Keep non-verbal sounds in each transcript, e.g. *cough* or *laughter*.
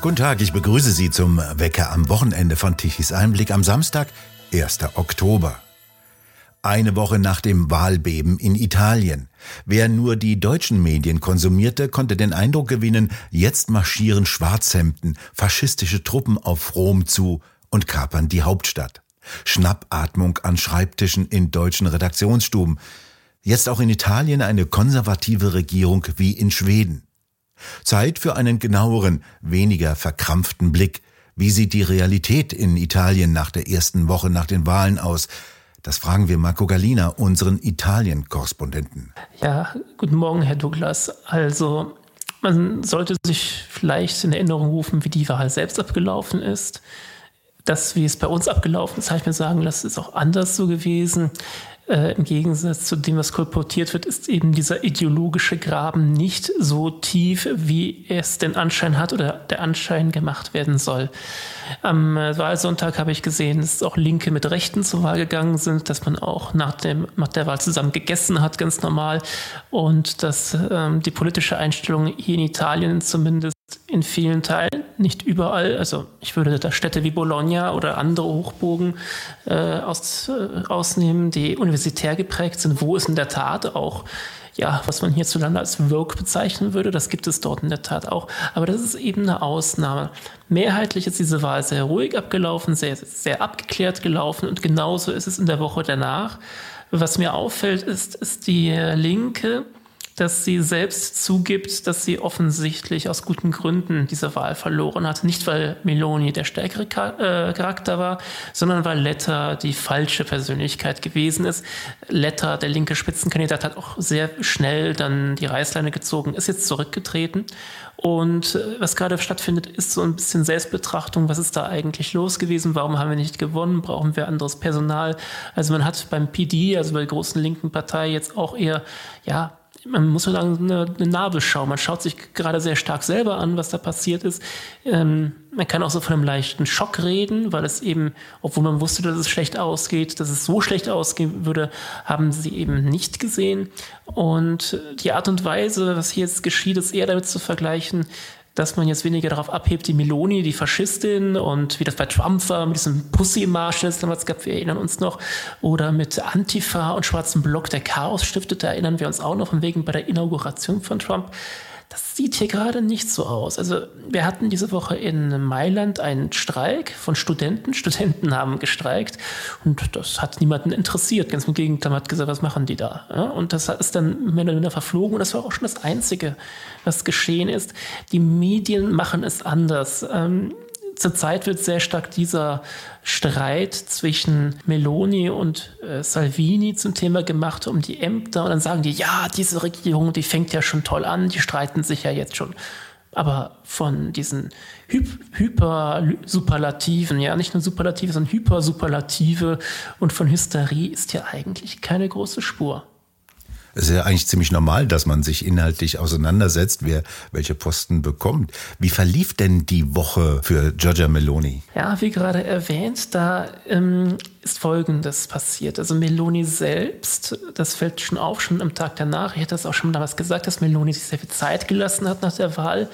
Guten Tag, ich begrüße Sie zum Wecker am Wochenende von Tichys Einblick am Samstag, 1. Oktober. Eine Woche nach dem Wahlbeben in Italien. Wer nur die deutschen Medien konsumierte, konnte den Eindruck gewinnen, jetzt marschieren Schwarzhemden, faschistische Truppen auf Rom zu und kapern die Hauptstadt. Schnappatmung an Schreibtischen in deutschen Redaktionsstuben. Jetzt auch in Italien eine konservative Regierung wie in Schweden. Zeit für einen genaueren, weniger verkrampften Blick. Wie sieht die Realität in Italien nach der ersten Woche nach den Wahlen aus? Das fragen wir Marco Galina, unseren Italien-Korrespondenten. Ja, guten Morgen, Herr Douglas. Also, man sollte sich vielleicht in Erinnerung rufen, wie die Wahl selbst abgelaufen ist. Das, wie es bei uns abgelaufen ist, habe ich mir sagen lassen, ist auch anders so gewesen. Äh, Im Gegensatz zu dem, was kolportiert wird, ist eben dieser ideologische Graben nicht so tief, wie es den Anschein hat oder der Anschein gemacht werden soll. Am äh, Wahlsonntag habe ich gesehen, dass auch Linke mit Rechten zur Wahl gegangen sind, dass man auch nach, dem, nach der Wahl zusammen gegessen hat, ganz normal, und dass ähm, die politische Einstellung hier in Italien zumindest in vielen Teilen, nicht überall. Also ich würde da Städte wie Bologna oder andere Hochburgen äh, aus, äh, ausnehmen, die universitär geprägt sind, wo es in der Tat auch ja, was man hierzulande als Work bezeichnen würde, das gibt es dort in der Tat auch. Aber das ist eben eine Ausnahme. Mehrheitlich ist diese Wahl sehr ruhig abgelaufen, sehr, sehr abgeklärt gelaufen und genauso ist es in der Woche danach. Was mir auffällt, ist, ist die Linke, dass sie selbst zugibt, dass sie offensichtlich aus guten Gründen diese Wahl verloren hat. Nicht, weil Meloni der stärkere äh, Charakter war, sondern weil Letta die falsche Persönlichkeit gewesen ist. Letta, der linke Spitzenkandidat, hat auch sehr schnell dann die Reißleine gezogen, ist jetzt zurückgetreten. Und äh, was gerade stattfindet, ist so ein bisschen Selbstbetrachtung. Was ist da eigentlich los gewesen? Warum haben wir nicht gewonnen? Brauchen wir anderes Personal? Also man hat beim PD, also bei der großen linken Partei, jetzt auch eher, ja, man muss sagen, eine, eine Nabelschau. Man schaut sich gerade sehr stark selber an, was da passiert ist. Ähm, man kann auch so von einem leichten Schock reden, weil es eben, obwohl man wusste, dass es schlecht ausgeht, dass es so schlecht ausgehen würde, haben sie eben nicht gesehen. Und die Art und Weise, was hier jetzt geschieht, ist eher damit zu vergleichen, dass man jetzt weniger darauf abhebt, die Meloni, die Faschistin und wie das bei Trump war, mit diesem Pussy-Marsch, es damals gab, wir erinnern uns noch, oder mit Antifa und schwarzen Block, der Chaos stiftete, erinnern wir uns auch noch von wegen bei der Inauguration von Trump. Das sieht hier gerade nicht so aus. Also wir hatten diese Woche in Mailand einen Streik von Studenten. Studenten haben gestreikt und das hat niemanden interessiert. Ganz im Gegenteil, man hat gesagt, was machen die da? und das ist dann mehr oder weniger verflogen und das war auch schon das Einzige, was geschehen ist. Die Medien machen es anders. Ähm, zurzeit wird sehr stark dieser Streit zwischen Meloni und äh, Salvini zum Thema gemacht um die Ämter. Und dann sagen die, ja, diese Regierung, die fängt ja schon toll an, die streiten sich ja jetzt schon. Aber von diesen Hy Hyper-Superlativen, ja, nicht nur Superlative, sondern Hyper-Superlative und von Hysterie ist ja eigentlich keine große Spur. Es ist ja eigentlich ziemlich normal, dass man sich inhaltlich auseinandersetzt, wer welche Posten bekommt. Wie verlief denn die Woche für Giorgia Meloni? Ja, wie gerade erwähnt, da ähm, ist Folgendes passiert. Also Meloni selbst, das fällt schon auf, schon am Tag danach, ich hatte das auch schon damals gesagt, dass Meloni sich sehr viel Zeit gelassen hat nach der Wahl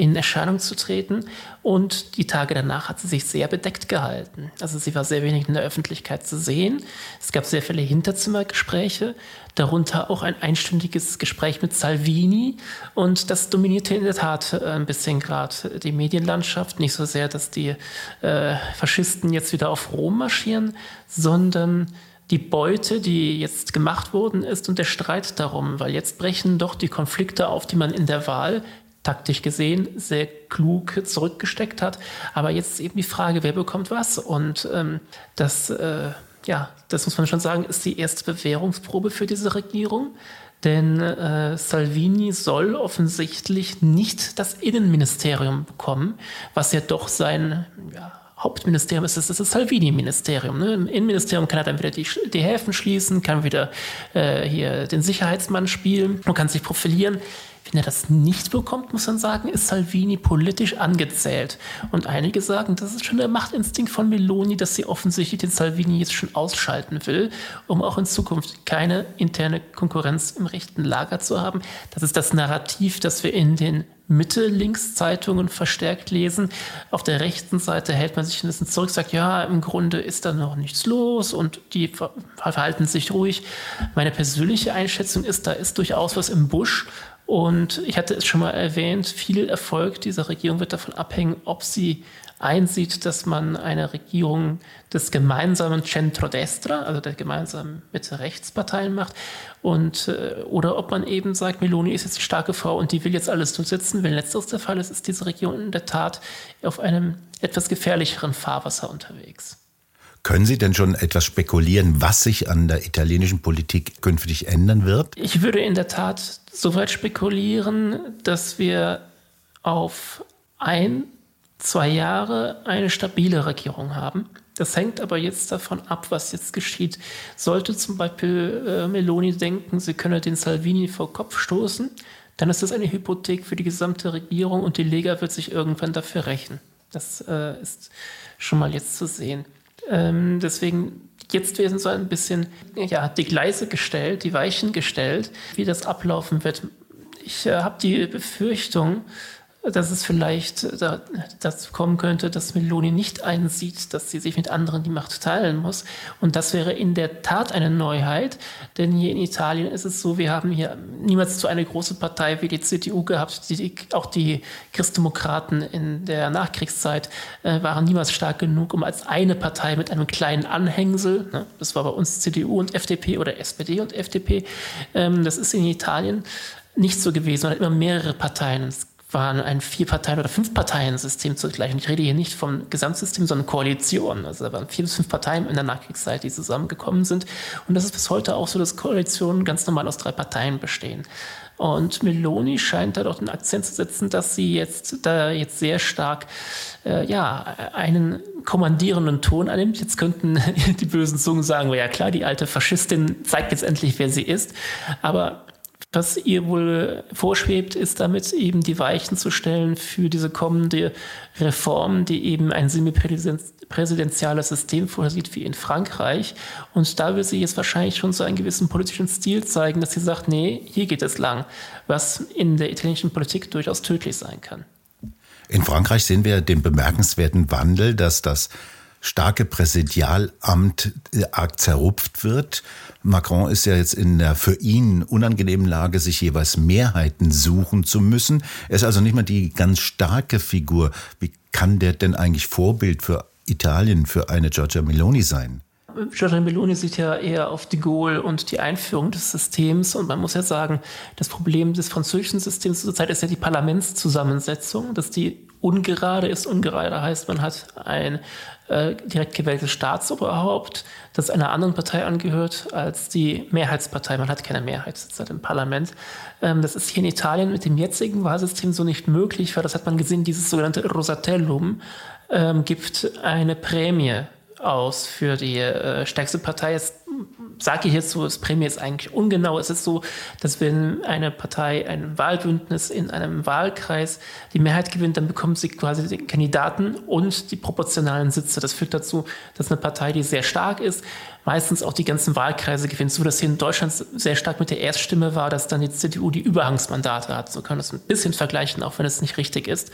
in Erscheinung zu treten. Und die Tage danach hat sie sich sehr bedeckt gehalten. Also sie war sehr wenig in der Öffentlichkeit zu sehen. Es gab sehr viele Hinterzimmergespräche, darunter auch ein einstündiges Gespräch mit Salvini. Und das dominierte in der Tat äh, ein bisschen gerade die Medienlandschaft. Nicht so sehr, dass die äh, Faschisten jetzt wieder auf Rom marschieren, sondern die Beute, die jetzt gemacht worden ist und der Streit darum, weil jetzt brechen doch die Konflikte auf, die man in der Wahl taktisch gesehen sehr klug zurückgesteckt hat. Aber jetzt ist eben die Frage, wer bekommt was? Und ähm, das, äh, ja, das muss man schon sagen, ist die erste Bewährungsprobe für diese Regierung. Denn äh, Salvini soll offensichtlich nicht das Innenministerium bekommen, was ja doch sein ja, Hauptministerium ist, das ist das Salvini-Ministerium. Ne? Im Innenministerium kann er dann wieder die, die Häfen schließen, kann wieder äh, hier den Sicherheitsmann spielen und kann sich profilieren. Wenn er das nicht bekommt, muss man sagen, ist Salvini politisch angezählt. Und einige sagen, das ist schon der Machtinstinkt von Meloni, dass sie offensichtlich den Salvini jetzt schon ausschalten will, um auch in Zukunft keine interne Konkurrenz im rechten Lager zu haben. Das ist das Narrativ, das wir in den Mitte-Links-Zeitungen verstärkt lesen. Auf der rechten Seite hält man sich ein bisschen zurück, sagt, ja, im Grunde ist da noch nichts los und die verhalten sich ruhig. Meine persönliche Einschätzung ist, da ist durchaus was im Busch. Und ich hatte es schon mal erwähnt, viel Erfolg dieser Regierung wird davon abhängen, ob sie einsieht, dass man eine Regierung des gemeinsamen Centrodestra, also der gemeinsamen Mitte-Rechtsparteien macht, und, äh, oder ob man eben sagt, Meloni ist jetzt die starke Frau und die will jetzt alles durchsetzen. Wenn letzteres der Fall ist, ist diese Regierung in der Tat auf einem etwas gefährlicheren Fahrwasser unterwegs. Können Sie denn schon etwas spekulieren, was sich an der italienischen Politik künftig ändern wird? Ich würde in der Tat so weit spekulieren, dass wir auf ein, zwei Jahre eine stabile Regierung haben. Das hängt aber jetzt davon ab, was jetzt geschieht. Sollte zum Beispiel äh, Meloni denken, sie könne den Salvini vor Kopf stoßen, dann ist das eine Hypothek für die gesamte Regierung und die Lega wird sich irgendwann dafür rächen. Das äh, ist schon mal jetzt zu sehen. Ähm, deswegen, jetzt werden so ein bisschen ja, die Gleise gestellt, die Weichen gestellt, wie das ablaufen wird. Ich äh, habe die Befürchtung, dass es vielleicht dazu kommen könnte, dass Meloni nicht einsieht, dass sie sich mit anderen die Macht teilen muss. Und das wäre in der Tat eine Neuheit, denn hier in Italien ist es so, wir haben hier niemals so eine große Partei wie die CDU gehabt. Die, auch die Christdemokraten in der Nachkriegszeit äh, waren niemals stark genug, um als eine Partei mit einem kleinen Anhängsel, ne, das war bei uns CDU und FDP oder SPD und FDP, ähm, das ist in Italien nicht so gewesen. Man hat immer mehrere Parteien. Es waren ein Vier-Parteien- oder Fünf-Parteien-System zugleich. Und ich rede hier nicht vom Gesamtsystem, sondern Koalition. Also da waren vier bis fünf Parteien in der Nachkriegszeit, die zusammengekommen sind. Und das ist bis heute auch so, dass Koalitionen ganz normal aus drei Parteien bestehen. Und Meloni scheint da doch den Akzent zu setzen, dass sie jetzt da jetzt sehr stark äh, ja, einen kommandierenden Ton annimmt. Jetzt könnten *laughs* die bösen Zungen sagen, ja klar, die alte Faschistin zeigt jetzt endlich, wer sie ist. Aber was ihr wohl vorschwebt, ist damit eben die Weichen zu stellen für diese kommende Reform, die eben ein semipräsidentiales System vorsieht wie in Frankreich. Und da will sie jetzt wahrscheinlich schon so einen gewissen politischen Stil zeigen, dass sie sagt, nee, hier geht es lang, was in der italienischen Politik durchaus tödlich sein kann. In Frankreich sehen wir den bemerkenswerten Wandel, dass das starke Präsidialamt äh, arg zerrupft wird. Macron ist ja jetzt in der für ihn unangenehmen Lage, sich jeweils Mehrheiten suchen zu müssen. Er ist also nicht mehr die ganz starke Figur. Wie kann der denn eigentlich Vorbild für Italien, für eine Giorgia Meloni sein? Giorgia Meloni sieht ja eher auf de Gaulle und die Einführung des Systems. Und man muss ja sagen, das Problem des französischen Systems zurzeit ist ja die Parlamentszusammensetzung, dass die ungerade ist. Ungerade heißt, man hat ein äh, direkt gewähltes Staatsoberhaupt, das einer anderen Partei angehört als die Mehrheitspartei. Man hat keine Mehrheit im Parlament. Ähm, das ist hier in Italien mit dem jetzigen Wahlsystem so nicht möglich, weil das hat man gesehen, dieses sogenannte Rosatellum ähm, gibt eine Prämie aus für die äh, stärkste Partei. Es sage ich jetzt so, das Prämie ist eigentlich ungenau. Es ist so, dass wenn eine Partei ein Wahlbündnis in einem Wahlkreis die Mehrheit gewinnt, dann bekommt sie quasi den Kandidaten und die proportionalen Sitze. Das führt dazu, dass eine Partei, die sehr stark ist, meistens auch die ganzen Wahlkreise gewinnt. So dass hier in Deutschland sehr stark mit der Erststimme war, dass dann die CDU die Überhangsmandate hat. So können wir das ein bisschen vergleichen, auch wenn es nicht richtig ist.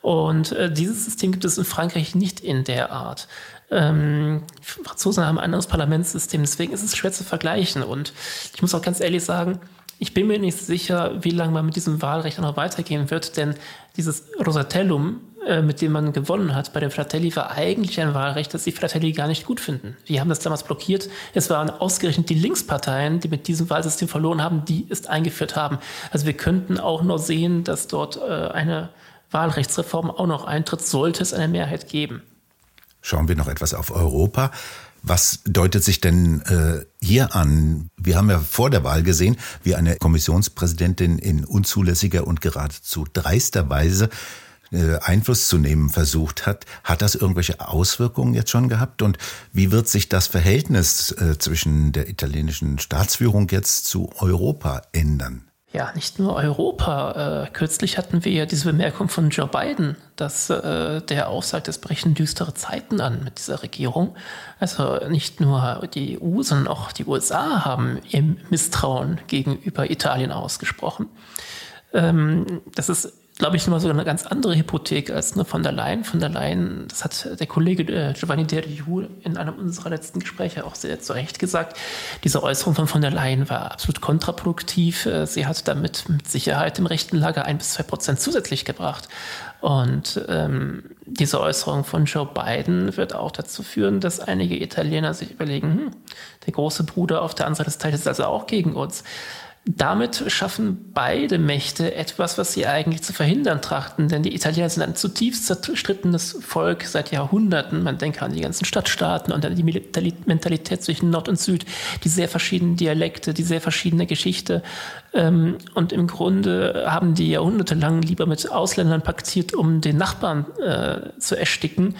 Und äh, dieses System gibt es in Frankreich nicht in der Art. Ähm, Franzosen haben ein anderes Parlamentssystem, deswegen ist es schwer zu vergleichen. Und ich muss auch ganz ehrlich sagen, ich bin mir nicht sicher, wie lange man mit diesem Wahlrecht noch weitergehen wird, denn dieses Rosatellum, äh, mit dem man gewonnen hat bei den Fratelli, war eigentlich ein Wahlrecht, das die Fratelli gar nicht gut finden. Die haben das damals blockiert. Es waren ausgerechnet die Linksparteien, die mit diesem Wahlsystem verloren haben, die es eingeführt haben. Also wir könnten auch noch sehen, dass dort äh, eine Wahlrechtsreform auch noch eintritt, sollte es eine Mehrheit geben. Schauen wir noch etwas auf Europa. Was deutet sich denn äh, hier an? Wir haben ja vor der Wahl gesehen, wie eine Kommissionspräsidentin in unzulässiger und geradezu dreister Weise äh, Einfluss zu nehmen versucht hat. Hat das irgendwelche Auswirkungen jetzt schon gehabt? Und wie wird sich das Verhältnis äh, zwischen der italienischen Staatsführung jetzt zu Europa ändern? Ja, nicht nur Europa. Äh, kürzlich hatten wir ja diese Bemerkung von Joe Biden, dass äh, der aussagt, es brechen düstere Zeiten an mit dieser Regierung. Also nicht nur die EU, sondern auch die USA haben ihr Misstrauen gegenüber Italien ausgesprochen. Ähm, das ist glaube ich, nochmal so eine ganz andere Hypothek als nur von der Leyen. Von der Leyen, das hat der Kollege äh, Giovanni Derriou in einem unserer letzten Gespräche auch sehr zu Recht gesagt. Diese Äußerung von von der Leyen war absolut kontraproduktiv. Äh, sie hat damit mit Sicherheit im rechten Lager ein bis zwei Prozent zusätzlich gebracht. Und ähm, diese Äußerung von Joe Biden wird auch dazu führen, dass einige Italiener sich überlegen, hm, der große Bruder auf der anderen Seite des Teils ist also auch gegen uns. Damit schaffen beide Mächte etwas, was sie eigentlich zu verhindern trachten, denn die Italiener sind ein zutiefst zerstrittenes Volk seit Jahrhunderten. Man denke an die ganzen Stadtstaaten und an die Mentalität zwischen Nord und Süd, die sehr verschiedenen Dialekte, die sehr verschiedene Geschichte. Ähm, und im Grunde haben die jahrhundertelang lieber mit Ausländern paktiert, um den Nachbarn äh, zu ersticken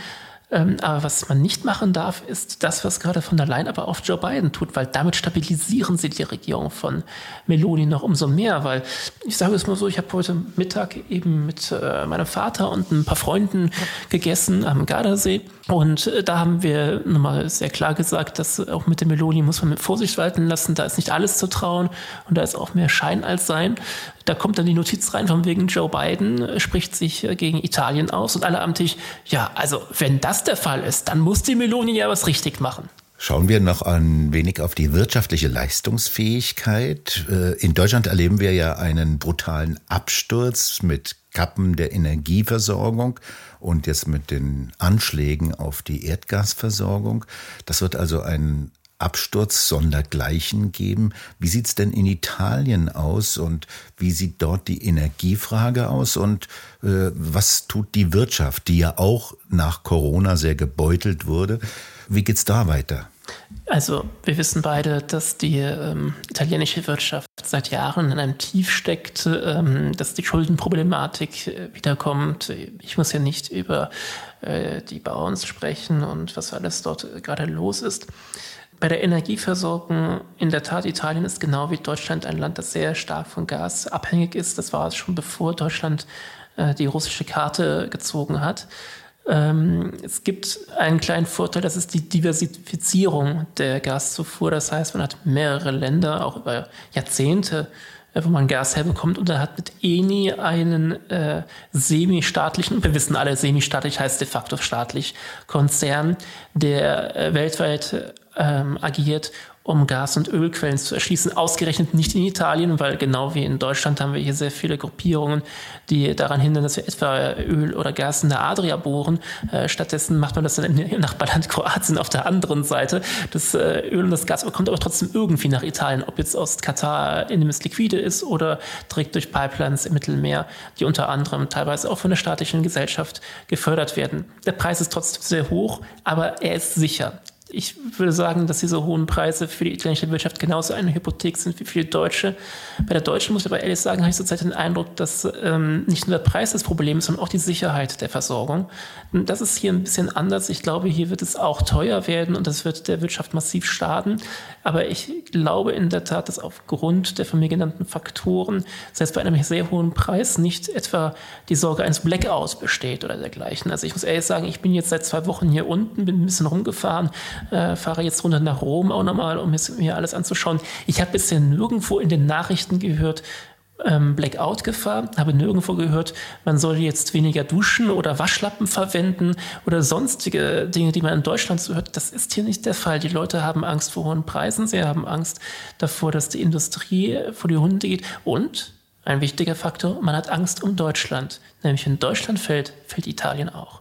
ähm, aber was man nicht machen darf, ist das, was gerade von der Leyen aber auch Joe Biden tut, weil damit stabilisieren sie die Regierung von Meloni noch umso mehr. Weil ich sage es mal so, ich habe heute Mittag eben mit äh, meinem Vater und ein paar Freunden gegessen am Gardasee. Und äh, da haben wir nochmal sehr klar gesagt, dass auch mit der Meloni muss man mit Vorsicht walten lassen. Da ist nicht alles zu trauen und da ist auch mehr Schein als Sein. Da kommt dann die Notiz rein von wegen Joe Biden spricht sich äh, gegen Italien aus und alle am Tisch, ja, also wenn das der Fall ist, dann muss die Meloni ja was richtig machen. Schauen wir noch ein wenig auf die wirtschaftliche Leistungsfähigkeit. Äh, in Deutschland erleben wir ja einen brutalen Absturz mit Kappen der Energieversorgung und jetzt mit den Anschlägen auf die Erdgasversorgung. Das wird also ein Absturz sondergleichen geben. Wie sieht's denn in Italien aus und wie sieht dort die Energiefrage aus und äh, was tut die Wirtschaft, die ja auch nach Corona sehr gebeutelt wurde? Wie geht's da weiter? Also wir wissen beide, dass die ähm, italienische Wirtschaft seit Jahren in einem Tief steckt, ähm, dass die Schuldenproblematik äh, wiederkommt. Ich muss ja nicht über äh, die Bauern sprechen und was alles dort gerade los ist. Bei der Energieversorgung, in der Tat, Italien ist genau wie Deutschland ein Land, das sehr stark von Gas abhängig ist. Das war es schon bevor Deutschland äh, die russische Karte gezogen hat. Ähm, es gibt einen kleinen Vorteil, das ist die Diversifizierung der Gaszufuhr. Das heißt, man hat mehrere Länder, auch über Jahrzehnte, äh, wo man Gas herbekommt und er hat mit Eni einen äh, semi-staatlichen, wir wissen alle, semi-staatlich heißt de facto staatlich, Konzern, der äh, weltweit ähm, agiert um Gas- und Ölquellen zu erschließen. Ausgerechnet nicht in Italien, weil genau wie in Deutschland haben wir hier sehr viele Gruppierungen, die daran hindern, dass wir etwa Öl oder Gas in der Adria bohren. Äh, stattdessen macht man das dann im Nachbarland *laughs* Kroatien auf der anderen Seite. Das äh, Öl und das Gas kommt aber trotzdem irgendwie nach Italien, ob jetzt aus Katar in dem es liquide ist oder direkt durch Pipelines im Mittelmeer, die unter anderem teilweise auch von der staatlichen Gesellschaft gefördert werden. Der Preis ist trotzdem sehr hoch, aber er ist sicher ich würde sagen, dass diese hohen Preise für die italienische Wirtschaft genauso eine Hypothek sind wie für die deutsche. Bei der deutschen muss ich aber ehrlich sagen, habe ich zurzeit den Eindruck, dass ähm, nicht nur der Preis das Problem ist, sondern auch die Sicherheit der Versorgung. Und das ist hier ein bisschen anders. Ich glaube, hier wird es auch teuer werden und das wird der Wirtschaft massiv schaden. Aber ich glaube in der Tat, dass aufgrund der von mir genannten Faktoren, selbst bei einem sehr hohen Preis, nicht etwa die Sorge eines Blackouts besteht oder dergleichen. Also ich muss ehrlich sagen, ich bin jetzt seit zwei Wochen hier unten, bin ein bisschen rumgefahren äh, fahre jetzt runter nach Rom auch nochmal, um mir alles anzuschauen. Ich habe bisher nirgendwo in den Nachrichten gehört, ähm, Blackout-Gefahr, habe nirgendwo gehört, man soll jetzt weniger duschen oder Waschlappen verwenden oder sonstige Dinge, die man in Deutschland so hört. Das ist hier nicht der Fall. Die Leute haben Angst vor hohen Preisen, sie haben Angst davor, dass die Industrie vor die Hunde geht und ein wichtiger Faktor, man hat Angst um Deutschland. Nämlich wenn Deutschland fällt, fällt Italien auch.